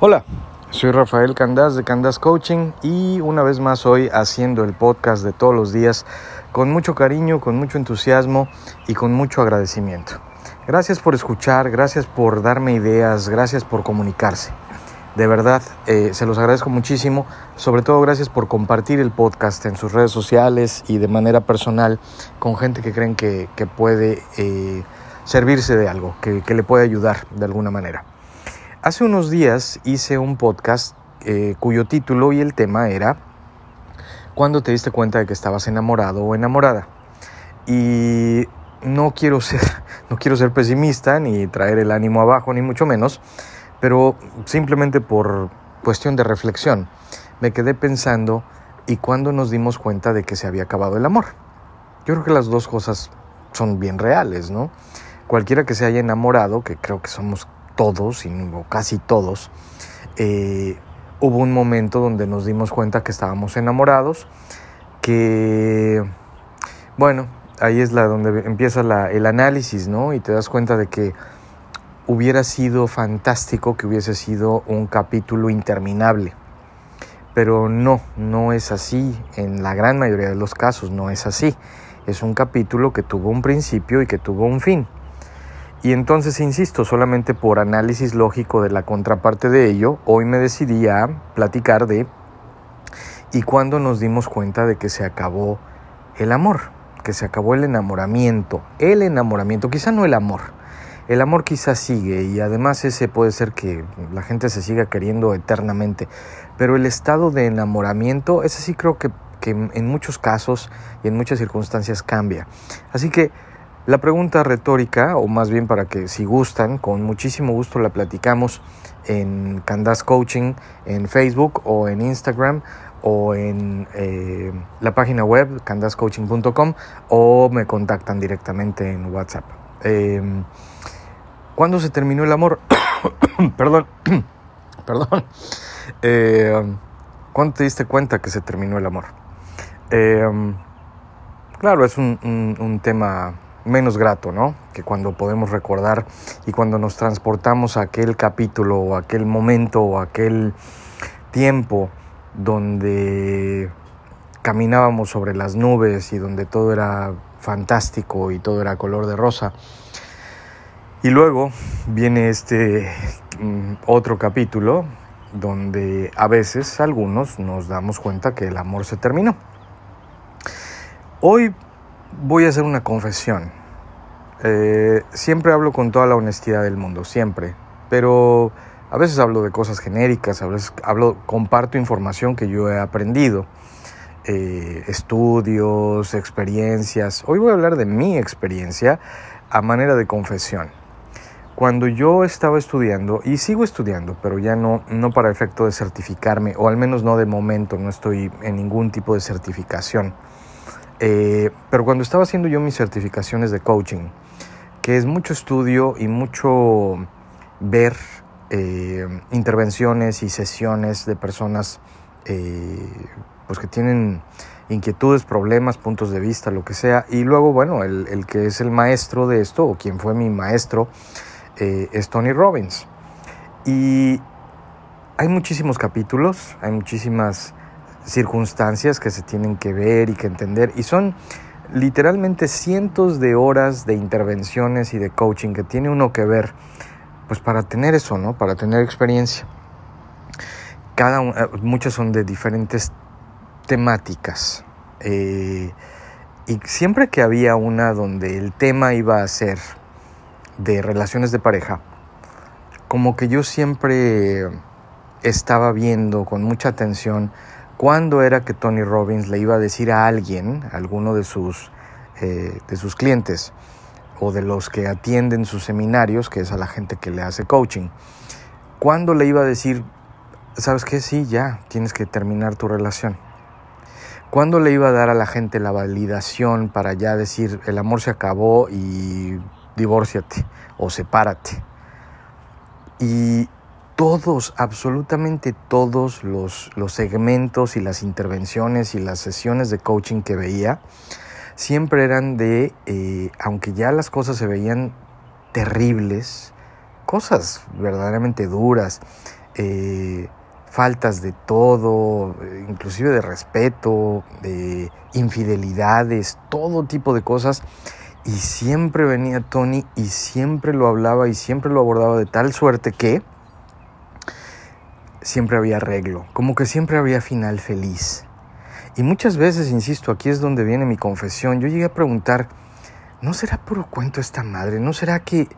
Hola, soy Rafael Candás de Candás Coaching y una vez más hoy haciendo el podcast de todos los días con mucho cariño, con mucho entusiasmo y con mucho agradecimiento. Gracias por escuchar, gracias por darme ideas, gracias por comunicarse. De verdad, eh, se los agradezco muchísimo. Sobre todo, gracias por compartir el podcast en sus redes sociales y de manera personal con gente que creen que, puede eh, servirse de algo, que, le puede ayudar de alguna manera. Hace unos días hice un podcast eh, cuyo título y el tema era ¿Cuándo te diste cuenta de que estabas enamorado o enamorada? Y no quiero ser, no quiero ser pesimista ni traer el ánimo abajo, ni mucho menos pero simplemente por cuestión de reflexión me quedé pensando y cuándo nos dimos cuenta de que se había acabado el amor. Yo creo que las dos cosas son bien reales, ¿no? Cualquiera que se haya enamorado, que creo que somos todos, o casi todos, eh, hubo un momento donde nos dimos cuenta que estábamos enamorados, que, bueno, ahí es donde empieza el análisis, ¿no? Y te das cuenta de que hubiera sido fantástico que hubiese sido un capítulo interminable. Pero no, no es así. En la gran mayoría de los casos no es así. Es un capítulo que tuvo un principio y que tuvo un fin. Y entonces, insisto, solamente por análisis lógico de la contraparte de ello, hoy me decidí a platicar de y cuando nos dimos cuenta de que se acabó el amor, que se acabó el enamoramiento, el enamoramiento, quizá no el amor, el amor quizás sigue y además ese puede ser que la gente se siga queriendo eternamente, pero el estado de enamoramiento, ese sí creo que, en muchos casos y en muchas circunstancias cambia. Así que la pregunta retórica, o más bien para que si gustan, con muchísimo gusto la platicamos en Candas Coaching, en Facebook o en Instagram o en eh, la página web candascoaching.com o me contactan directamente en WhatsApp. Em, ¿Cuándo se terminó el amor? perdón, perdón. Eh, ¿Cuándo te diste cuenta que se terminó el amor? Eh, claro, es un, tema menos grato, ¿no? Que cuando podemos recordar y cuando nos transportamos a aquel capítulo o aquel momento o aquel tiempo donde caminábamos sobre las nubes y donde todo era fantástico y todo era color de rosa. Y luego viene este mm, otro capítulo donde a veces algunos nos damos cuenta que el amor se terminó. Hoy voy a hacer una confesión. Eh, siempre hablo con toda la honestidad del mundo, siempre. Pero a veces hablo de cosas genéricas, a veces hablo, comparto información que yo he aprendido, eh, estudios, experiencias. Hoy voy a hablar de mi experiencia a manera de confesión. Cuando yo estaba estudiando, y sigo estudiando, pero ya no, no para efecto de certificarme, o al menos no de momento, no estoy en ningún tipo de certificación, eh, pero cuando estaba haciendo yo mis certificaciones de coaching, que es mucho estudio y mucho ver eh, intervenciones y sesiones de personas eh, pues que tienen inquietudes, problemas, puntos de vista, lo que sea, y luego, bueno, el, que es el maestro de esto, o quien fue mi maestro, eh, es Tony Robbins. Y hay muchísimos capítulos, hay muchísimas circunstancias que se tienen que ver y que entender, y son literalmente cientos de horas de intervenciones y de coaching que tiene uno que ver, pues para tener eso, ¿no? Para tener experiencia. Cada, eh, muchas son de diferentes temáticas. Eh, y siempre que había una donde el tema iba a ser de relaciones de pareja, como que yo siempre estaba viendo con mucha atención cuándo era que Tony Robbins le iba a decir a alguien, a alguno de sus, eh, de sus clientes o de los que atienden sus seminarios, que es a la gente que le hace coaching, cuándo le iba a decir, ¿sabes qué? Sí, ya, tienes que terminar tu relación. ¿Cuándo le iba a dar a la gente la validación para ya decir, el amor se acabó y divórciate o sepárate. Y todos, absolutamente todos los, los segmentos y las intervenciones y las sesiones de coaching que veía, siempre eran de, eh, aunque ya las cosas se veían terribles, cosas verdaderamente duras, eh, faltas de todo, inclusive de respeto, de infidelidades, todo tipo de cosas. Y siempre venía Tony y siempre lo hablaba y siempre lo abordaba de tal suerte que siempre había arreglo, como que siempre había final feliz. Y muchas veces, insisto, aquí es donde viene mi confesión, yo llegué a preguntar, ¿no será puro cuento esta madre? ¿No será que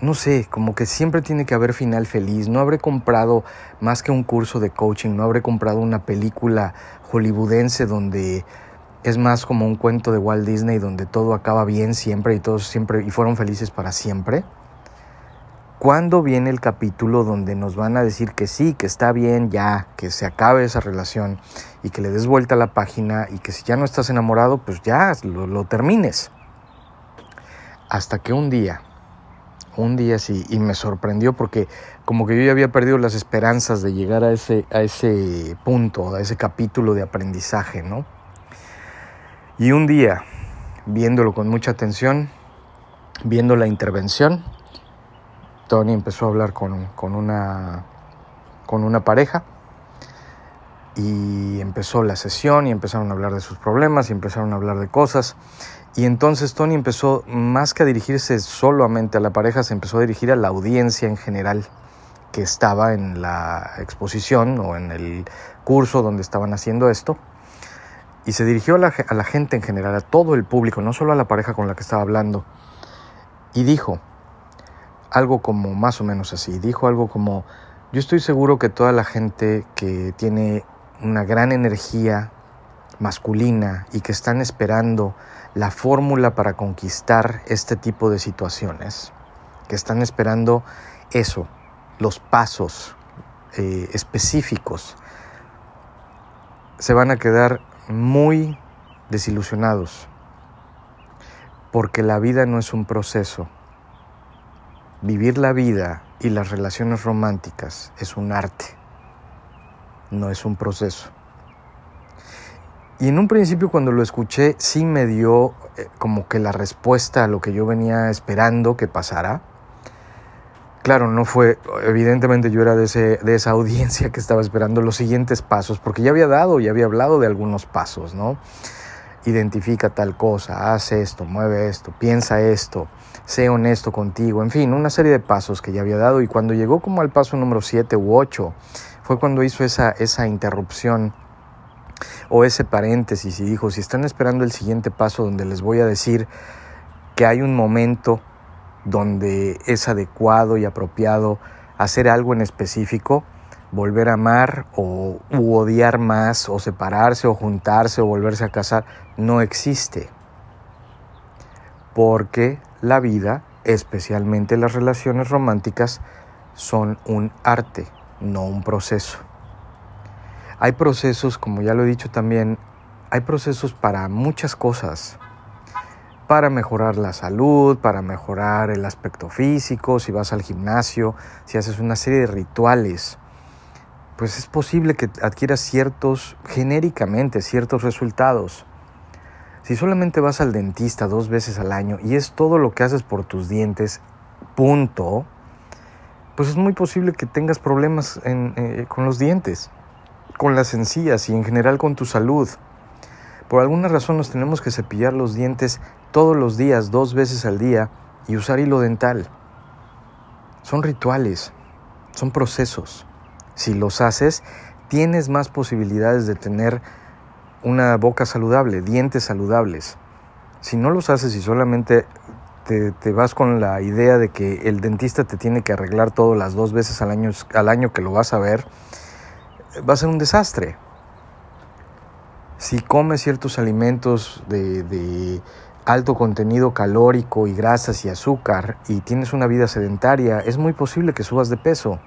no sé, como que siempre tiene que haber final feliz. No habré comprado más que un curso de coaching, no habré comprado una película hollywoodense donde es más como un cuento de Walt Disney donde todo acaba bien siempre y todos siempre y fueron felices para siempre. ¿Cuándo viene el capítulo donde nos van a decir que sí, que está bien ya, que se acabe esa relación y que le des vuelta a la página y que si ya no estás enamorado, pues ya lo, lo termines? Hasta que un día un día sí, y me sorprendió porque como que yo ya había perdido las esperanzas de llegar a ese, a ese punto, a ese capítulo de aprendizaje, ¿no? Y un día, viéndolo con mucha atención, viendo la intervención, Tony empezó a hablar con, con, una, con una pareja y empezó la sesión y empezaron a hablar de sus problemas y empezaron a hablar de cosas y entonces Tony empezó, más que a dirigirse solamente a la pareja, se empezó a dirigir a la audiencia en general que estaba en la exposición o en el curso donde estaban haciendo esto. Y se dirigió a la, a la gente en general, a todo el público, no solo a la pareja con la que estaba hablando. Y dijo algo como más o menos así, dijo algo como, yo estoy seguro que toda la gente que tiene una gran energía masculina y que están esperando la fórmula para conquistar este tipo de situaciones, que están esperando eso, los pasos eh, específicos, se van a quedar muy desilusionados, porque la vida no es un proceso. Vivir la vida y las relaciones románticas es un arte, no es un proceso. Y en un principio cuando lo escuché sí me dio eh, como que la respuesta a lo que yo venía esperando que pasara. Claro, no fue, evidentemente yo era de, ese, de esa audiencia que estaba esperando los siguientes pasos, porque ya había dado y había hablado de algunos pasos, ¿no? Identifica tal cosa, haz esto, mueve esto, piensa esto, sé honesto contigo, en fin, una serie de pasos que ya había dado. Y cuando llegó como al paso número 7 u 8, fue cuando hizo esa, esa interrupción o ese paréntesis y dijo, si están esperando el siguiente paso donde les voy a decir que hay un momento donde es adecuado y apropiado hacer algo en específico, volver a amar o odiar más o separarse o juntarse o volverse a casar, no existe. Porque la vida, especialmente las relaciones románticas, son un arte, no un proceso. Hay procesos, como ya lo he dicho también, hay procesos para muchas cosas. Para mejorar la salud, para mejorar el aspecto físico, si vas al gimnasio, si haces una serie de rituales, pues es posible que adquieras ciertos, genéricamente, ciertos resultados. Si solamente vas al dentista dos veces al año y es todo lo que haces por tus dientes, punto, pues es muy posible que tengas problemas eh, con los dientes con las encías y en general con tu salud. Por alguna razón nos tenemos que cepillar los dientes todos los días, dos veces al día, y usar hilo dental. Son rituales, son procesos. Si los haces, tienes más posibilidades de tener una boca saludable, dientes saludables. Si no los haces y solamente te, vas con la idea de que el dentista te tiene que arreglar todo las dos veces al año, al año que lo vas a ver, va a ser un desastre. Si comes ciertos alimentos de, alto contenido calórico y grasas y azúcar y tienes una vida sedentaria, es muy posible que subas de peso.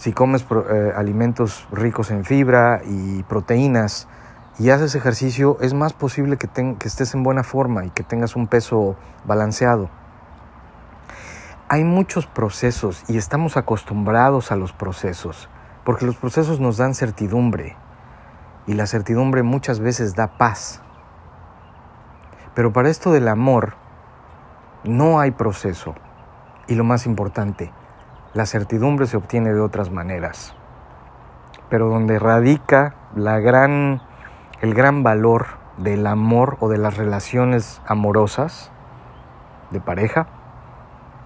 Si comes eh, alimentos ricos en fibra y proteínas y haces ejercicio, es más posible que, que estés en buena forma y que tengas un peso balanceado. Hay muchos procesos y estamos acostumbrados a los procesos porque los procesos nos dan certidumbre y la certidumbre muchas veces da paz. Pero para esto del amor no hay proceso y lo más importante, La certidumbre se obtiene de otras maneras, pero donde radica el gran valor del amor o de las relaciones amorosas de pareja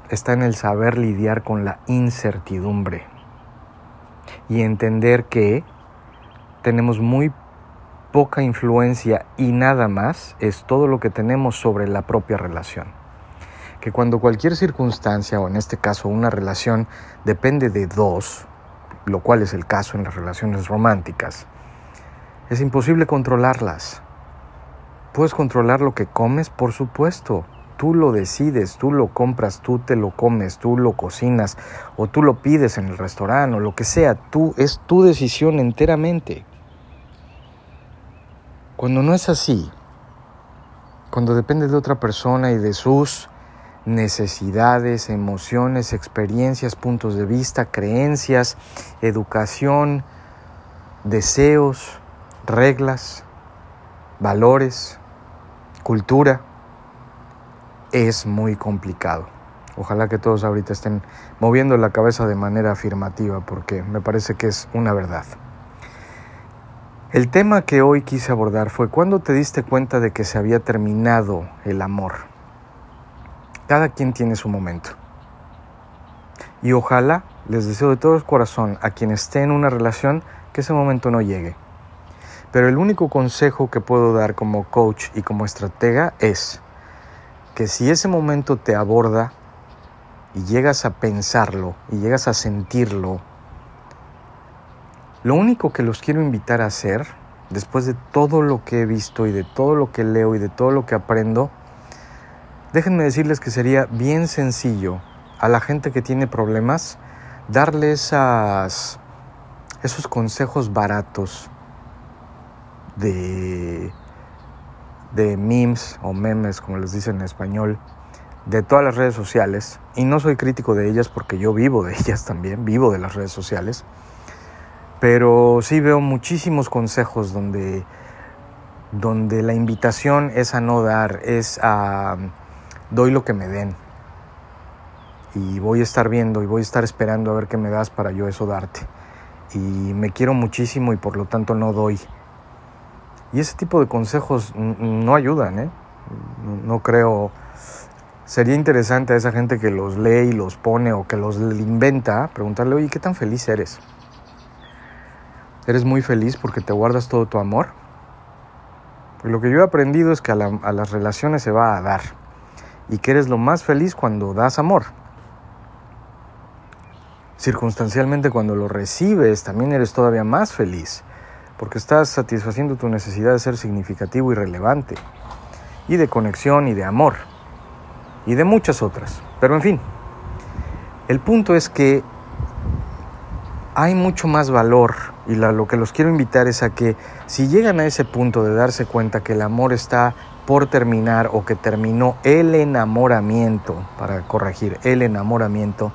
está en el saber lidiar con la incertidumbre y entender que tenemos muy poca influencia y nada más es todo lo que tenemos sobre la propia relación. Que cuando cualquier circunstancia, o en este caso una relación, depende de dos, lo cual es el caso en las relaciones románticas, es imposible controlarlas. ¿Puedes controlar lo que comes? Por supuesto. Tú lo decides, tú lo compras, tú te lo comes, tú lo cocinas o tú lo pides en el restaurante o lo que sea. Tú es tu decisión enteramente. Cuando no es así, cuando depende de otra persona y de sus necesidades, emociones, experiencias, puntos de vista, creencias, educación, deseos, reglas, valores, cultura, es muy complicado. Ojalá que todos ahorita estén moviendo la cabeza de manera afirmativa porque me parece que es una verdad. El tema que hoy quise abordar fue cuando te diste cuenta de que se había terminado el amor. Cada quien tiene su momento. Y ojalá, les deseo de todo corazón a quien esté en una relación que ese momento no llegue. Pero el único consejo que puedo dar como coach y como estratega es que si ese momento te aborda y llegas a pensarlo y llegas a sentirlo lo único que los quiero invitar a hacer, después de todo lo que he visto y de todo lo que leo y de todo lo que aprendo, déjenme decirles que sería bien sencillo a la gente que tiene problemas darle esos consejos baratos de, de memes o memes, como les dicen en español, de todas las redes sociales. Y no soy crítico de ellas porque yo vivo de ellas también, vivo de las redes sociales pero sí veo muchísimos consejos donde, donde la invitación es a no dar, es a doy lo que me den. Y voy a estar viendo y voy a estar esperando a ver qué me das para yo eso darte. Y me quiero muchísimo y por lo tanto no doy. Y ese tipo de consejos no ayudan, ¿eh? No creo. Sería interesante a esa gente que los lee y los pone o que los inventa, preguntarle, oye, ¿qué tan feliz eres? ¿Eres muy feliz porque te guardas todo tu amor? Pues lo que yo he aprendido es que a, las relaciones se va a dar y que eres lo más feliz cuando das amor. Circunstancialmente cuando lo recibes también eres todavía más feliz porque estás satisfaciendo tu necesidad de ser significativo y relevante y de conexión y de amor y de muchas otras. Pero en fin, el punto es que hay mucho más valor y lo que los quiero invitar es a que si llegan a ese punto de darse cuenta que el amor está por terminar o que terminó el enamoramiento, para corregir, el enamoramiento,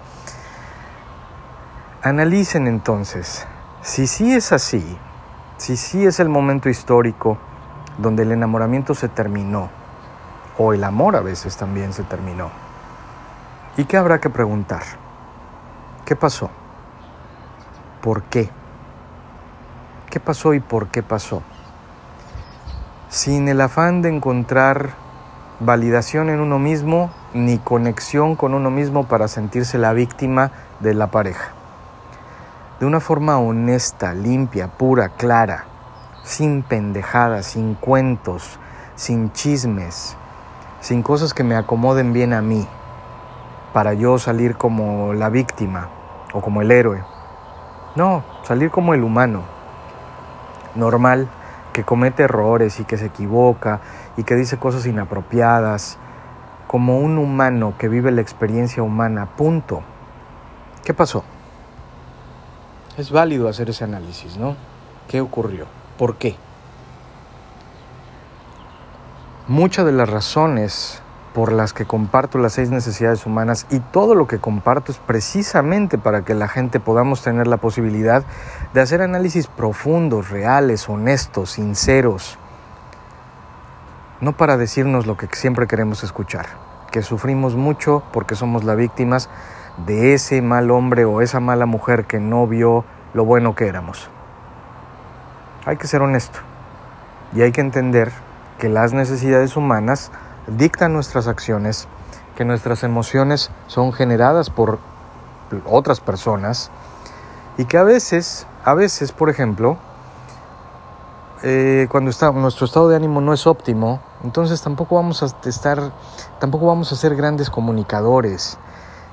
analicen entonces si sí es así, si sí es el momento histórico donde el enamoramiento se terminó, o el amor a veces también se terminó. ¿Y qué habrá que preguntar? ¿Qué pasó? ¿Por qué? ¿Qué pasó y por qué pasó? Sin el afán de encontrar validación en uno mismo ni conexión con uno mismo para sentirse la víctima de la pareja. De una forma honesta, limpia, pura, clara, sin pendejadas, sin cuentos, sin chismes, sin cosas que me acomoden bien a mí, para yo salir como la víctima o como el héroe. No, salir como el humano normal que comete errores y que se equivoca y que dice cosas inapropiadas, como un humano que vive la experiencia humana, punto. ¿Qué pasó? Es válido hacer ese análisis, ¿no? ¿Qué ocurrió? ¿Por qué? Muchas de las razones por las que comparto las seis necesidades humanas y todo lo que comparto es precisamente para que la gente podamos tener la posibilidad de hacer análisis profundos, reales, honestos, sinceros, no para decirnos lo que siempre queremos escuchar, que sufrimos mucho porque somos las víctimas de ese mal hombre o esa mala mujer que no vio lo bueno que éramos. Hay que ser honesto y hay que entender que las necesidades humanas dictan nuestras acciones, que nuestras emociones son generadas por otras personas y que a veces, a veces, por ejemplo, eh, cuando está, nuestro estado de ánimo no es óptimo, entonces tampoco vamos a estar, tampoco vamos a ser grandes comunicadores,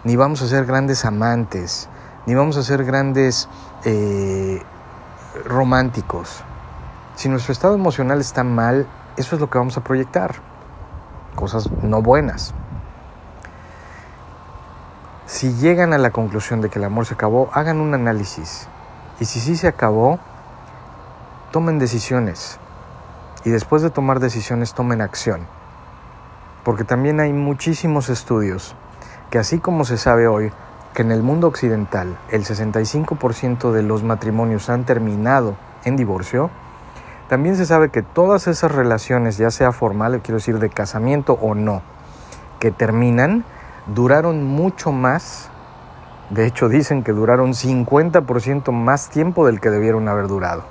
ni vamos a ser grandes amantes, ni vamos a ser grandes eh, románticos. Si nuestro estado emocional está mal, eso es lo que vamos a proyectar. Cosas no buenas. Si llegan a la conclusión de que el amor se acabó, hagan un análisis. Y si sí se acabó, tomen decisiones. Y después de tomar decisiones, tomen acción. Porque también hay muchísimos estudios que así como se sabe hoy que en el mundo occidental el 65% de los matrimonios han terminado en divorcio, también se sabe que todas esas relaciones, ya sea formal, quiero decir de casamiento o no, que terminan, duraron mucho más. De hecho, dicen que duraron 50% más tiempo del que debieron haber durado.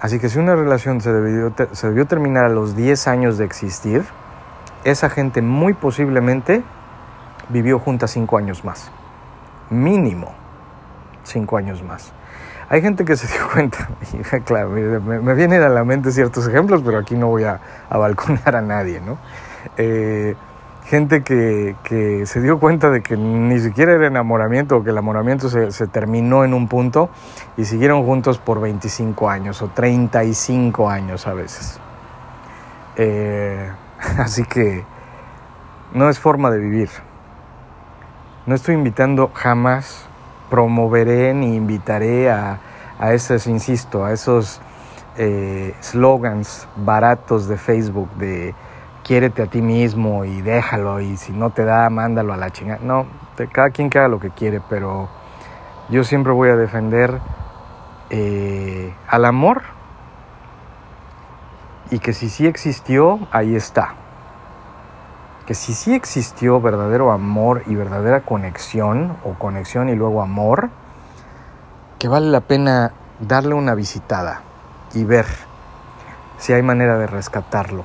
Así que si una relación se debió, se debió terminar a los 10 años de existir, esa gente muy posiblemente vivió juntas 5 años más. Mínimo 5 años más. Hay gente que se dio cuenta, y claro, me, vienen a la mente ciertos ejemplos, pero aquí no voy a, balconar a nadie, ¿no? Eh, gente que, se dio cuenta de que ni siquiera era enamoramiento o que el enamoramiento se, se, terminó en un punto y siguieron juntos por 25 años o 35 años a veces. Eh, así que no es forma de vivir. No estoy invitando jamás promoveré ni invitaré a, a esos, insisto, a esos eh, slogans baratos de Facebook de quiérete a ti mismo y déjalo y si no te da, mándalo a la chingada. No, cada quien que haga lo que quiere, pero yo siempre voy a defender eh, al amor y que si sí existió, ahí está. Que si sí existió verdadero amor y verdadera conexión, o conexión y luego amor, que vale la pena darle una visitada y ver si hay manera de rescatarlo,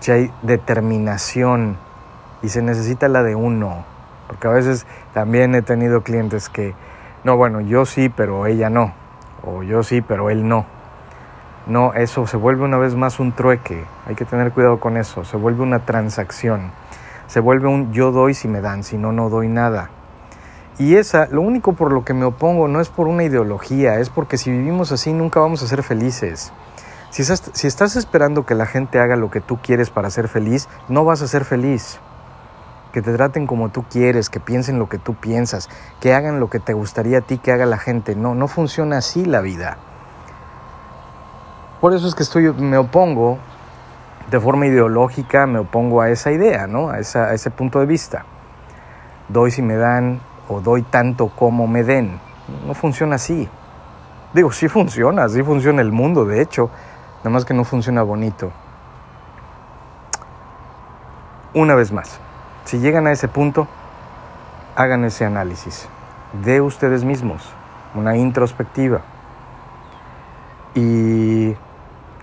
si hay determinación y se necesita la de uno, porque a veces también he tenido clientes que, no, bueno, yo sí, pero ella no, o yo sí, pero él no. No, eso se vuelve una vez más un trueque, hay que tener cuidado con eso, se vuelve una transacción, se vuelve un yo doy si me dan, si no, no doy nada. Y esa, lo único por lo que me opongo no es por una ideología, es porque si vivimos así nunca vamos a ser felices. Si estás, esperando que la gente haga lo que tú quieres para ser feliz, no vas a ser feliz. Que te traten como tú quieres, que piensen lo que tú piensas, que hagan lo que te gustaría a ti que haga la gente. No, no funciona así la vida. Por eso es que estoy, me opongo de forma ideológica, me opongo a esa idea, ¿no? a, esa, ese punto de vista. Doy si me dan, o doy tanto como me den. No funciona así. Digo, sí funciona, sí funciona el mundo, de hecho, nada más que no funciona bonito. Una vez más, si llegan a ese punto, hagan ese análisis de ustedes mismos, una introspectiva, y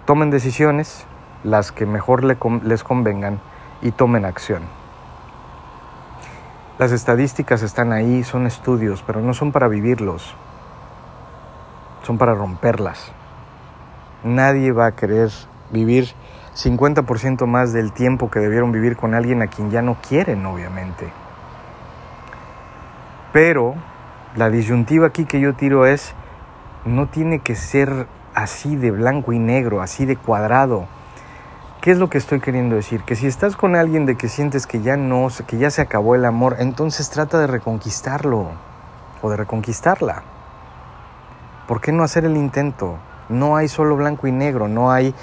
tomen decisiones, las que mejor les convengan, y tomen acción. Las estadísticas están ahí, son estudios, pero no son para vivirlos, son para romperlas. Nadie va a querer vivir 50% más del tiempo que debieron vivir con alguien a quien ya no quieren, obviamente. Pero la disyuntiva aquí que yo tiro es, no tiene que ser así de blanco y negro, así de cuadrado. ¿Qué es lo que estoy queriendo decir? Que si estás con alguien de que sientes que ya no, que ya se acabó el amor, entonces trata de reconquistarlo o de reconquistarla. ¿Por qué no hacer el intento? No hay solo blanco y negro, no hay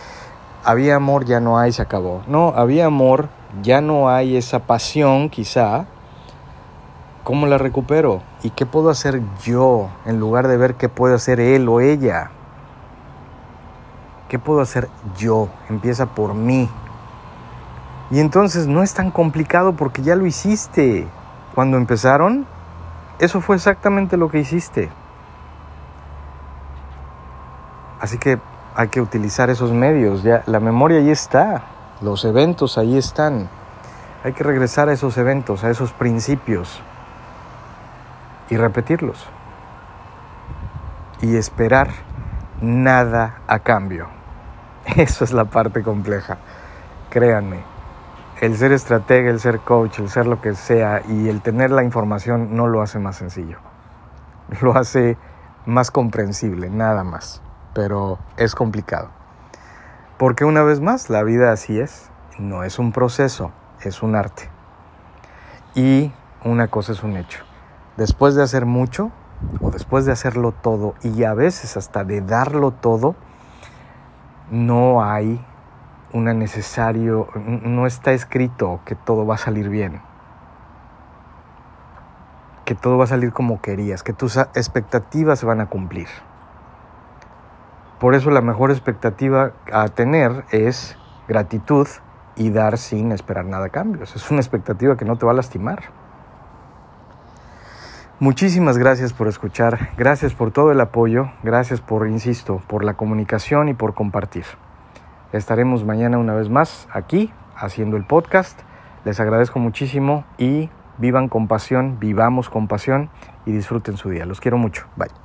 había amor, ya no hay, se acabó. No, había amor, ya no hay esa pasión, quizá. ¿Cómo la recupero? ¿Y qué puedo hacer yo en lugar de ver qué puede hacer él o ella? ¿Qué puedo hacer yo? Empieza por mí. Y entonces no es tan complicado porque ya lo hiciste. cuando empezaron, eso fue exactamente lo que hiciste. Así que hay que utilizar esos medios. Ya la memoria ahí está, los eventos ahí están. Hay que regresar a esos eventos, a esos principios y repetirlos. Y esperar nada a cambio. Eso es la parte compleja. Créanme, el ser estratega, el ser coach, el ser lo que sea y el tener la información no lo hace más sencillo. Lo hace más comprensible, nada más. Pero es complicado. Porque una vez más, la vida así es. No es un proceso, es un arte. Y una cosa es un hecho. Después de hacer mucho, o después de hacerlo todo, y a veces hasta de darlo todo, no hay una necesario, no está escrito que todo va a salir bien, que todo va a salir como querías, que tus expectativas se van a cumplir. Por eso la mejor expectativa a tener es gratitud y dar sin esperar nada a cambios. Es una expectativa que no te va a lastimar. Muchísimas gracias por escuchar, gracias por todo el apoyo, gracias por, insisto, por la comunicación y por compartir. Estaremos mañana una vez más aquí haciendo el podcast. Les agradezco muchísimo y vivan con pasión, vivamos con pasión y disfruten su día. Los quiero mucho. Bye.